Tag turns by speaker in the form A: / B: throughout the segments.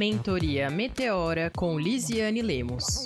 A: Mentoria Meteora com Lisiane Lemos.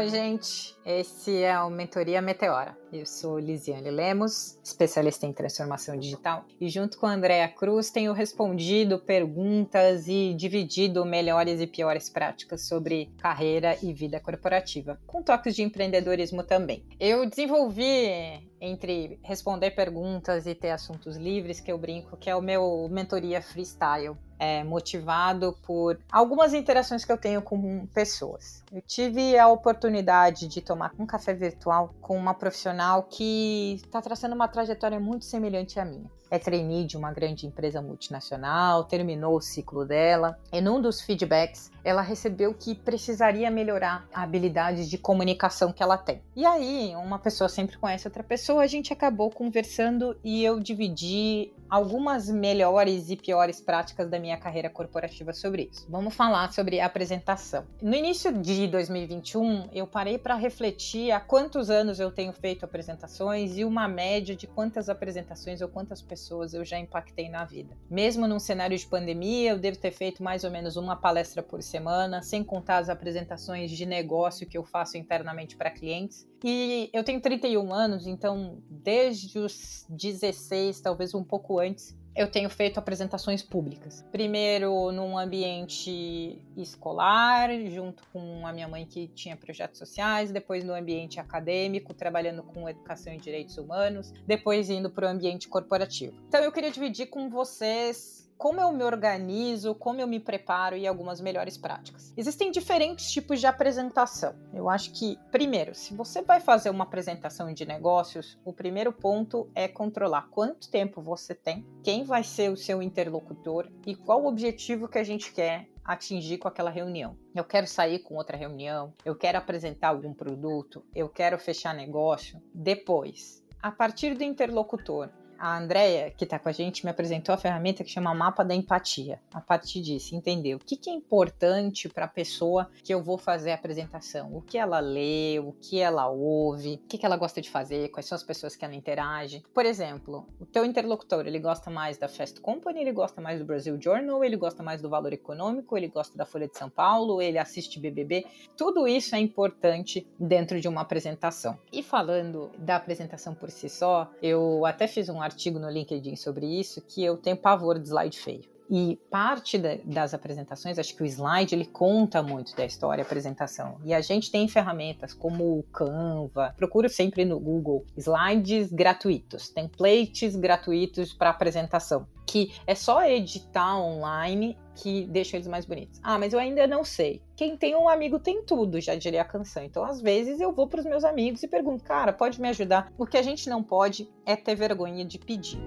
B: Oi, gente. Esse é o Mentoria Meteora. Eu sou Lisiane Lemos, especialista em transformação digital, e junto com a Andrea Cruz tenho respondido perguntas e dividido melhores e piores práticas sobre carreira e vida corporativa, com toques de empreendedorismo também. Eu desenvolvi entre responder perguntas e ter assuntos livres, que eu brinco, que é o meu mentoria freestyle é, motivado por algumas interações que eu tenho com pessoas. Eu tive a oportunidade de tomar um café virtual com uma profissional que está traçando uma trajetória muito semelhante à minha é trainee de uma grande empresa multinacional, terminou o ciclo dela, e num dos feedbacks ela recebeu que precisaria melhorar a habilidade de comunicação que ela tem. E aí, uma pessoa sempre conhece outra pessoa, a gente acabou conversando e eu dividi algumas melhores e piores práticas da minha carreira corporativa sobre isso. Vamos falar sobre apresentação. No início de 2021, eu parei para refletir há quantos anos eu tenho feito apresentações e uma média de quantas apresentações ou quantas pessoas pessoas eu já impactei na vida. Mesmo num cenário de pandemia, eu devo ter feito mais ou menos uma palestra por semana, sem contar as apresentações de negócio que eu faço internamente para clientes. E eu tenho 31 anos, então desde os 16, talvez um pouco antes, eu tenho feito apresentações públicas. Primeiro num ambiente escolar, junto com a minha mãe que tinha projetos sociais, depois no ambiente acadêmico, trabalhando com educação e direitos humanos, depois indo para o ambiente corporativo. Então eu queria dividir com vocês como eu me organizo, como eu me preparo e algumas melhores práticas. Existem diferentes tipos de apresentação. Eu acho que, primeiro, se você vai fazer uma apresentação de negócios, o primeiro ponto é controlar quanto tempo você tem, quem vai ser o seu interlocutor e qual o objetivo que a gente quer atingir com aquela reunião. Eu quero sair com outra reunião, eu quero apresentar algum produto, eu quero fechar negócio. Depois, a partir do interlocutor, a Andrea, que está com a gente, me apresentou a ferramenta que chama Mapa da Empatia. A partir disso, entender o que, que é importante para a pessoa que eu vou fazer a apresentação. O que ela lê, o que ela ouve, o que, que ela gosta de fazer, quais são as pessoas que ela interage. Por exemplo, o teu interlocutor, ele gosta mais da Fast Company, ele gosta mais do Brasil Journal, ele gosta mais do Valor Econômico, ele gosta da Folha de São Paulo, ele assiste BBB. Tudo isso é importante dentro de uma apresentação. E falando da apresentação por si só, eu até fiz um artigo no LinkedIn sobre isso que eu tenho pavor de slide feio. E parte da, das apresentações, acho que o slide ele conta muito da história, apresentação. E a gente tem ferramentas como o Canva, procuro sempre no Google slides gratuitos, templates gratuitos para apresentação, que é só editar online que deixa eles mais bonitos. Ah, mas eu ainda não sei. Quem tem um amigo tem tudo, já diria a canção. Então, às vezes, eu vou para os meus amigos e pergunto, cara, pode me ajudar? O que a gente não pode é ter vergonha de pedir.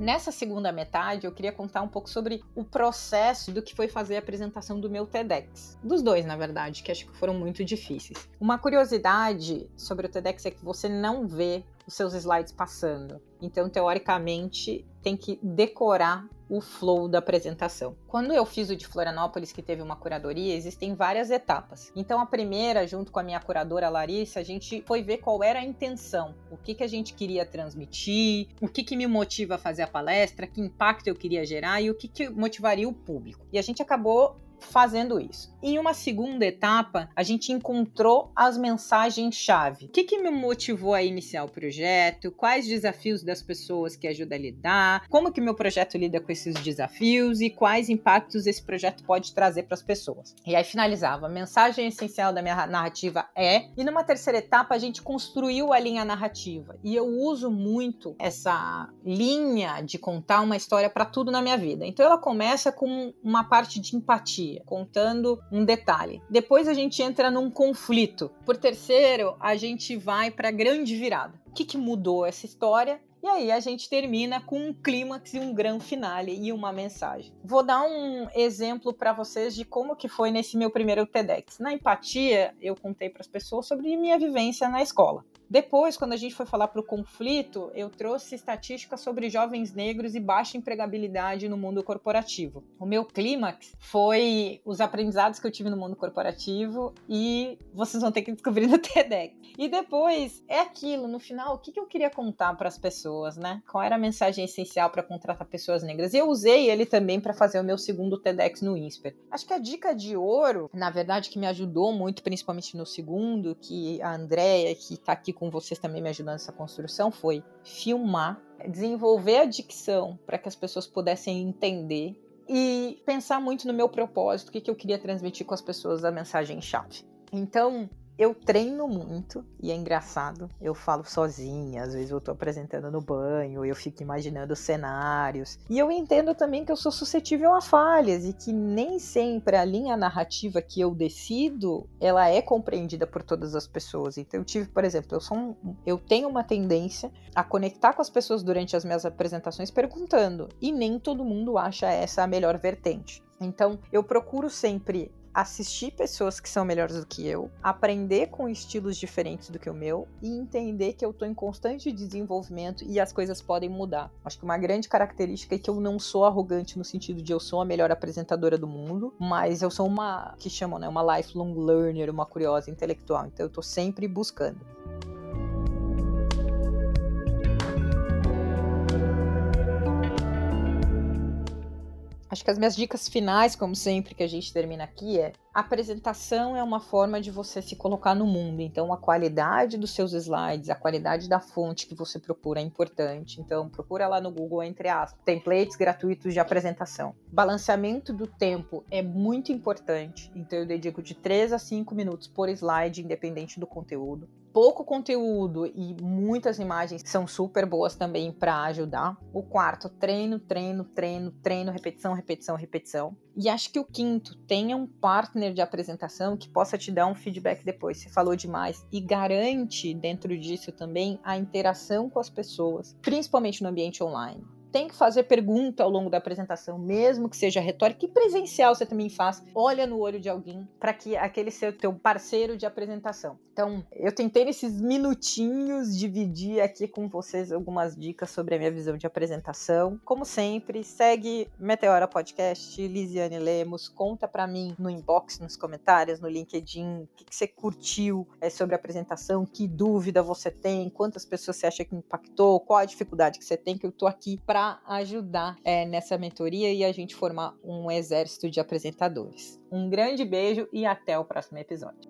B: Nessa segunda metade, eu queria contar um pouco sobre o processo do que foi fazer a apresentação do meu TEDx. Dos dois, na verdade, que acho que foram muito difíceis. Uma curiosidade sobre o TEDx é que você não vê os seus slides passando. Então, teoricamente, tem que decorar o flow da apresentação. Quando eu fiz o de Florianópolis, que teve uma curadoria, existem várias etapas. Então, a primeira, junto com a minha curadora Larissa, a gente foi ver qual era a intenção, o que, que a gente queria transmitir, o que, que me motiva a fazer a palestra, que impacto eu queria gerar e o que, que motivaria o público. E a gente acabou fazendo isso. Em uma segunda etapa, a gente encontrou as mensagens-chave. O que, que me motivou a iniciar o projeto? Quais desafios das pessoas que ajuda a lidar? Como que meu projeto lida com esses desafios e quais impactos esse projeto pode trazer para as pessoas? E aí finalizava. A mensagem essencial da minha narrativa é. E numa terceira etapa, a gente construiu a linha narrativa. E eu uso muito essa linha de contar uma história para tudo na minha vida. Então ela começa com uma parte de empatia contando um detalhe. Depois a gente entra num conflito. Por terceiro, a gente vai para a grande virada. O que, que mudou essa história e aí a gente termina com um clímax e um grande finale e uma mensagem. Vou dar um exemplo para vocês de como que foi nesse meu primeiro TEDx. Na empatia, eu contei para as pessoas sobre minha vivência na escola. Depois, quando a gente foi falar para o conflito, eu trouxe estatísticas sobre jovens negros e baixa empregabilidade no mundo corporativo. O meu clímax foi os aprendizados que eu tive no mundo corporativo e vocês vão ter que descobrir no TEDx. E depois é aquilo, no final, o que, eu queria contar para as pessoas, né? Qual era a mensagem essencial para contratar pessoas negras? E eu usei ele também para fazer o meu segundo TEDx no INSPER. Acho que a dica de ouro, na verdade, que me ajudou muito, principalmente no segundo, que a Andrea, que está aqui com vocês também me ajudando nessa construção, foi filmar, desenvolver a dicção para que as pessoas pudessem entender e pensar muito no meu propósito, o que, que eu queria transmitir com as pessoas da mensagem-chave. Então, eu treino muito e é engraçado. Eu falo sozinha, às vezes eu tô apresentando no banho, eu fico imaginando cenários. E eu entendo também que eu sou suscetível a falhas e que nem sempre a linha narrativa que eu decido, ela é compreendida por todas as pessoas. Então eu tive, por exemplo, eu sou um, eu tenho uma tendência a conectar com as pessoas durante as minhas apresentações perguntando, e nem todo mundo acha essa a melhor vertente. Então, eu procuro sempre assistir pessoas que são melhores do que eu, aprender com estilos diferentes do que o meu e entender que eu tô em constante desenvolvimento e as coisas podem mudar. Acho que uma grande característica é que eu não sou arrogante no sentido de eu sou a melhor apresentadora do mundo, mas eu sou uma que chamam, né, uma lifelong learner, uma curiosa intelectual. Então eu tô sempre buscando. Acho que as minhas dicas finais, como sempre que a gente termina aqui, é a apresentação é uma forma de você se colocar no mundo. Então, a qualidade dos seus slides, a qualidade da fonte que você procura é importante. Então, procura lá no Google, entre as templates gratuitos de apresentação. Balanceamento do tempo é muito importante. Então, eu dedico de 3 a 5 minutos por slide, independente do conteúdo pouco conteúdo e muitas imagens são super boas também para ajudar. O quarto, treino, treino, treino, treino, repetição, repetição, repetição. E acho que o quinto, tenha um partner de apresentação que possa te dar um feedback depois. Você falou demais e garante dentro disso também a interação com as pessoas, principalmente no ambiente online tem que fazer pergunta ao longo da apresentação, mesmo que seja retórica, e presencial você também faz. Olha no olho de alguém para que aquele seja o teu parceiro de apresentação. Então, eu tentei nesses minutinhos dividir aqui com vocês algumas dicas sobre a minha visão de apresentação. Como sempre, segue Meteora Podcast, Lisiane Lemos, conta para mim no inbox, nos comentários, no LinkedIn, o que, que você curtiu é, sobre a apresentação, que dúvida você tem, quantas pessoas você acha que impactou, qual a dificuldade que você tem, que eu tô aqui para para ajudar é, nessa mentoria e a gente formar um exército de apresentadores. Um grande beijo e até o próximo episódio.